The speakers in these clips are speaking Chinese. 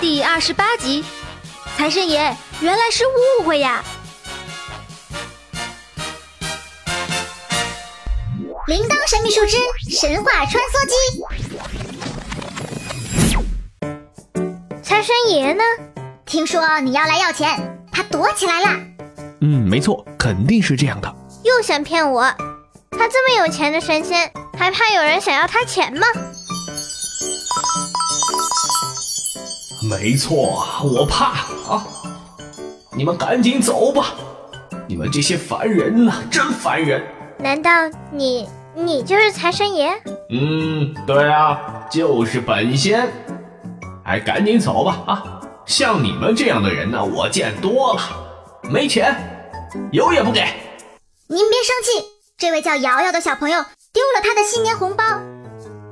第二十八集，财神爷原来是误会呀！铃铛神秘树枝神话穿梭机，财神爷呢？听说你要来要钱，他躲起来了。嗯，没错，肯定是这样的。又想骗我？他这么有钱的神仙，还怕有人想要他钱吗？没错，我怕啊！你们赶紧走吧！你们这些凡人呐，真烦人！难道你你就是财神爷？嗯，对啊，就是本仙。哎，赶紧走吧！啊，像你们这样的人呢，我见多了。没钱，有也不给。您别生气，这位叫瑶瑶的小朋友丢了他的新年红包。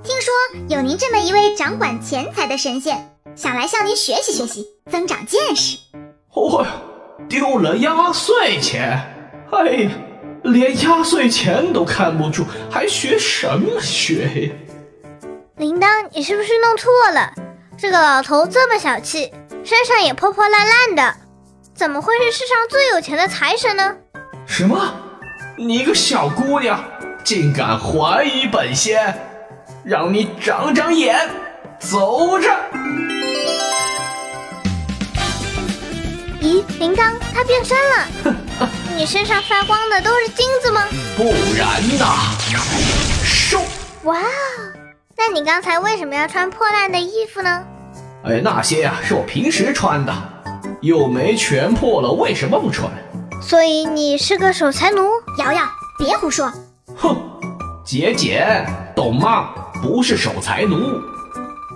听说有您这么一位掌管钱财的神仙。想来向您学习学习，增长见识。哦哟，丢了压岁钱！哎呀，连压岁钱都看不住，还学什么学呀？铃铛，你是不是弄错了？这个老头这么小气，身上也破破烂烂的，怎么会是世上最有钱的财神呢？什么？你一个小姑娘，竟敢怀疑本仙，让你长长眼，走着！咦，铃铛，它变身了！你身上发光的都是金子吗？不然呢？收！哇哦，那你刚才为什么要穿破烂的衣服呢？哎，那些呀是我平时穿的，又没全破了，为什么不穿？所以你是个守财奴？瑶瑶，别胡说！哼，姐姐，懂吗？不是守财奴，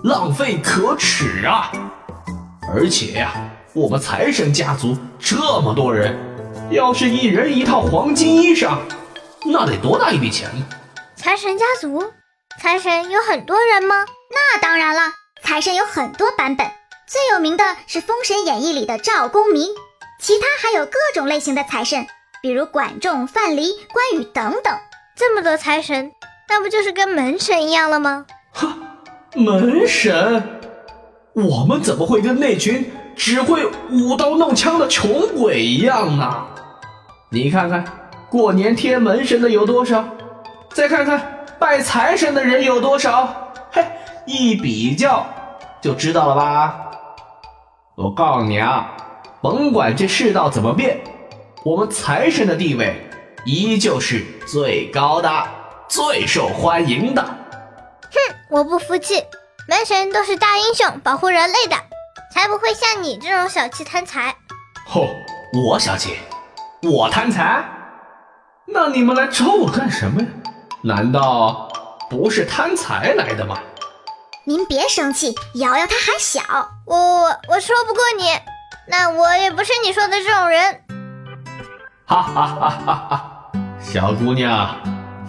浪费可耻啊！而且呀。我们财神家族这么多人，要是一人一套黄金衣裳，那得多大一笔钱呢？财神家族，财神有很多人吗？那当然了，财神有很多版本，最有名的是《封神演义》里的赵公明，其他还有各种类型的财神，比如管仲、范蠡、关羽等等。这么多财神，那不就是跟门神一样了吗？哼，门神，我们怎么会跟那群？只会舞刀弄枪的穷鬼一样呢？你看看，过年贴门神的有多少？再看看拜财神的人有多少？嘿，一比较就知道了吧？我告诉你啊，甭管这世道怎么变，我们财神的地位依旧是最高的、最受欢迎的。哼，我不服气，门神都是大英雄，保护人类的。才不会像你这种小气贪财！吼，我小气，我贪财？那你们来找我干什么呀？难道不是贪财来的吗？您别生气，瑶瑶她还小，我我我说不过你，那我也不是你说的这种人。哈哈哈哈哈！小姑娘，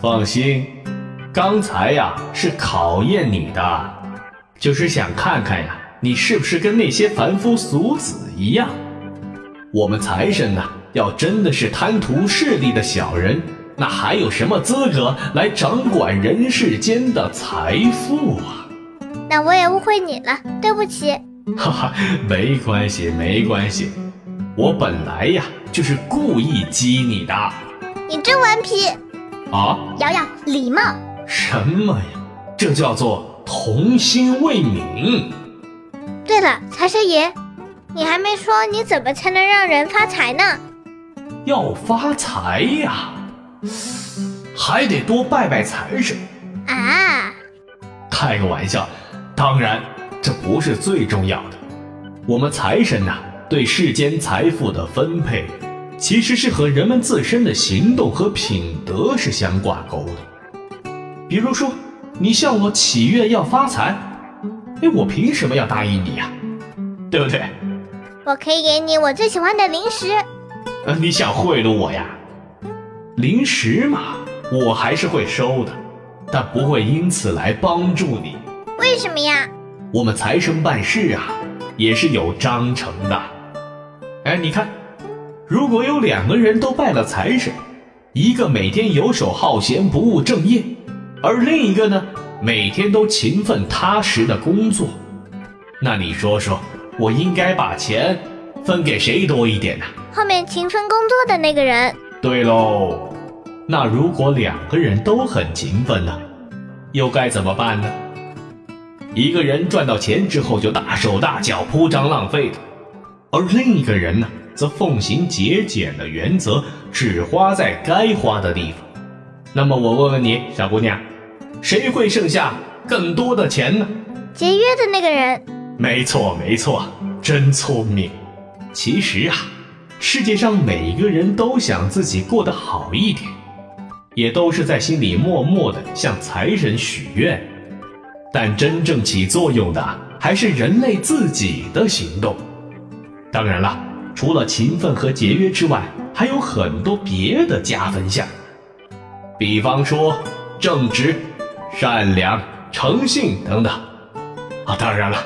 放心，刚才呀是考验你的，就是想看看呀。你是不是跟那些凡夫俗子一样？我们财神呢？要真的是贪图势力的小人，那还有什么资格来掌管人世间的财富啊？那我也误会你了，对不起。哈哈，没关系，没关系。我本来呀就是故意激你的。你真顽皮啊！瑶瑶，礼貌。什么呀？这叫做童心未泯。对了，财神爷，你还没说你怎么才能让人发财呢？要发财呀，还得多拜拜财神啊！开个玩笑，当然这不是最重要的。我们财神呐，对世间财富的分配，其实是和人们自身的行动和品德是相挂钩的。比如说，你向我祈愿要发财。哎，我凭什么要答应你呀？对不对？我可以给你我最喜欢的零食。呃，你想贿赂我呀？零食嘛，我还是会收的，但不会因此来帮助你。为什么呀？我们财神办事啊，也是有章程的。哎，你看，如果有两个人都拜了财神，一个每天游手好闲、不务正业，而另一个呢？每天都勤奋踏实的工作，那你说说，我应该把钱分给谁多一点呢？后面勤奋工作的那个人。对喽，那如果两个人都很勤奋呢，又该怎么办呢？一个人赚到钱之后就大手大脚、铺张浪费的，而另一个人呢，则奉行节俭的原则，只花在该花的地方。那么我问问你，小姑娘，谁会剩下更多的钱呢？节约的那个人。没错，没错，真聪明。其实啊，世界上每个人都想自己过得好一点，也都是在心里默默的向财神许愿。但真正起作用的还是人类自己的行动。当然了，除了勤奋和节约之外，还有很多别的加分项。比方说正直、善良、诚信等等。啊，当然了，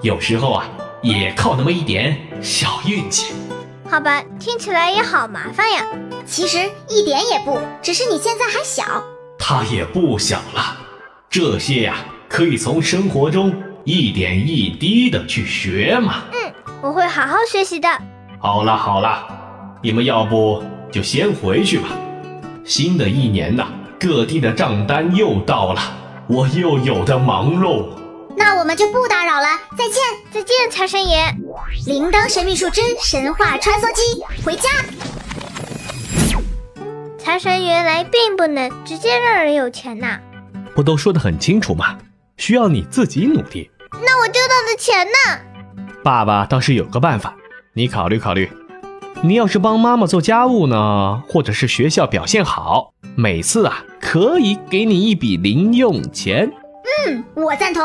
有时候啊，也靠那么一点小运气。好吧，听起来也好麻烦呀。其实一点也不，只是你现在还小。他也不小了，这些呀。可以从生活中一点一滴的去学嘛。嗯，我会好好学习的。好了好了，你们要不就先回去吧。新的一年呐，各地的账单又到了，我又有的忙喽。那我们就不打扰了，再见再见，财神爷。铃铛神秘树枝神话穿梭机回家。财神原来并不能直接让人有钱呐。不都说得很清楚吗？需要你自己努力。那我丢到的钱呢？爸爸倒是有个办法，你考虑考虑。你要是帮妈妈做家务呢，或者是学校表现好，每次啊可以给你一笔零用钱。嗯，我赞同。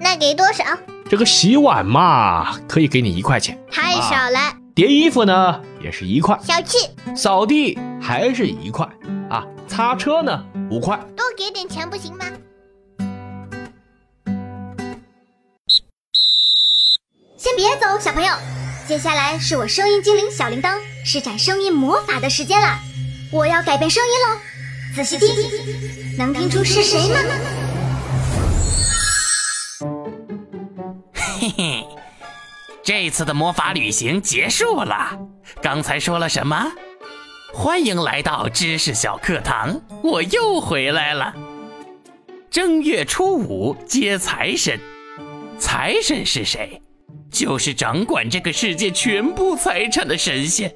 那给多少？这个洗碗嘛，可以给你一块钱。太少了。叠衣服呢，也是一块。小气。扫地还是一块啊？擦车呢，五块。多给点钱不行吗？先别走，小朋友，接下来是我声音精灵小铃铛施展声音魔法的时间了。我要改变声音喽，仔细听，能听出是谁吗？嘿嘿，这次的魔法旅行结束了。刚才说了什么？欢迎来到知识小课堂，我又回来了。正月初五接财神，财神是谁？就是掌管这个世界全部财产的神仙，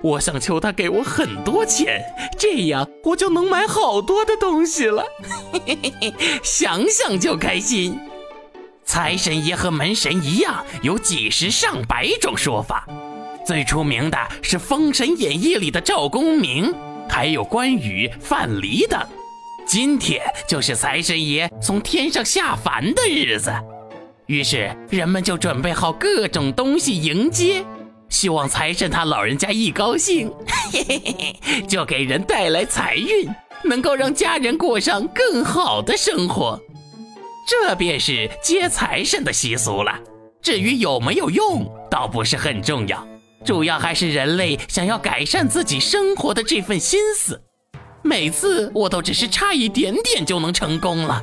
我想求他给我很多钱，这样我就能买好多的东西了。想想就开心。财神爷和门神一样，有几十上百种说法。最出名的是《封神演义》里的赵公明，还有关羽、范蠡等。今天就是财神爷从天上下凡的日子。于是人们就准备好各种东西迎接，希望财神他老人家一高兴，嘿嘿嘿就给人带来财运，能够让家人过上更好的生活。这便是接财神的习俗了。至于有没有用，倒不是很重要，主要还是人类想要改善自己生活的这份心思。每次我都只是差一点点就能成功了。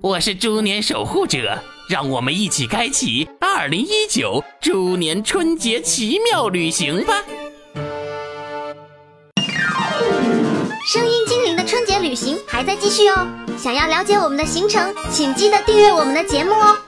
我是猪年守护者，让我们一起开启二零一九猪年春节奇妙旅行吧！声音精灵的春节旅行还在继续哦，想要了解我们的行程，请记得订阅我们的节目哦。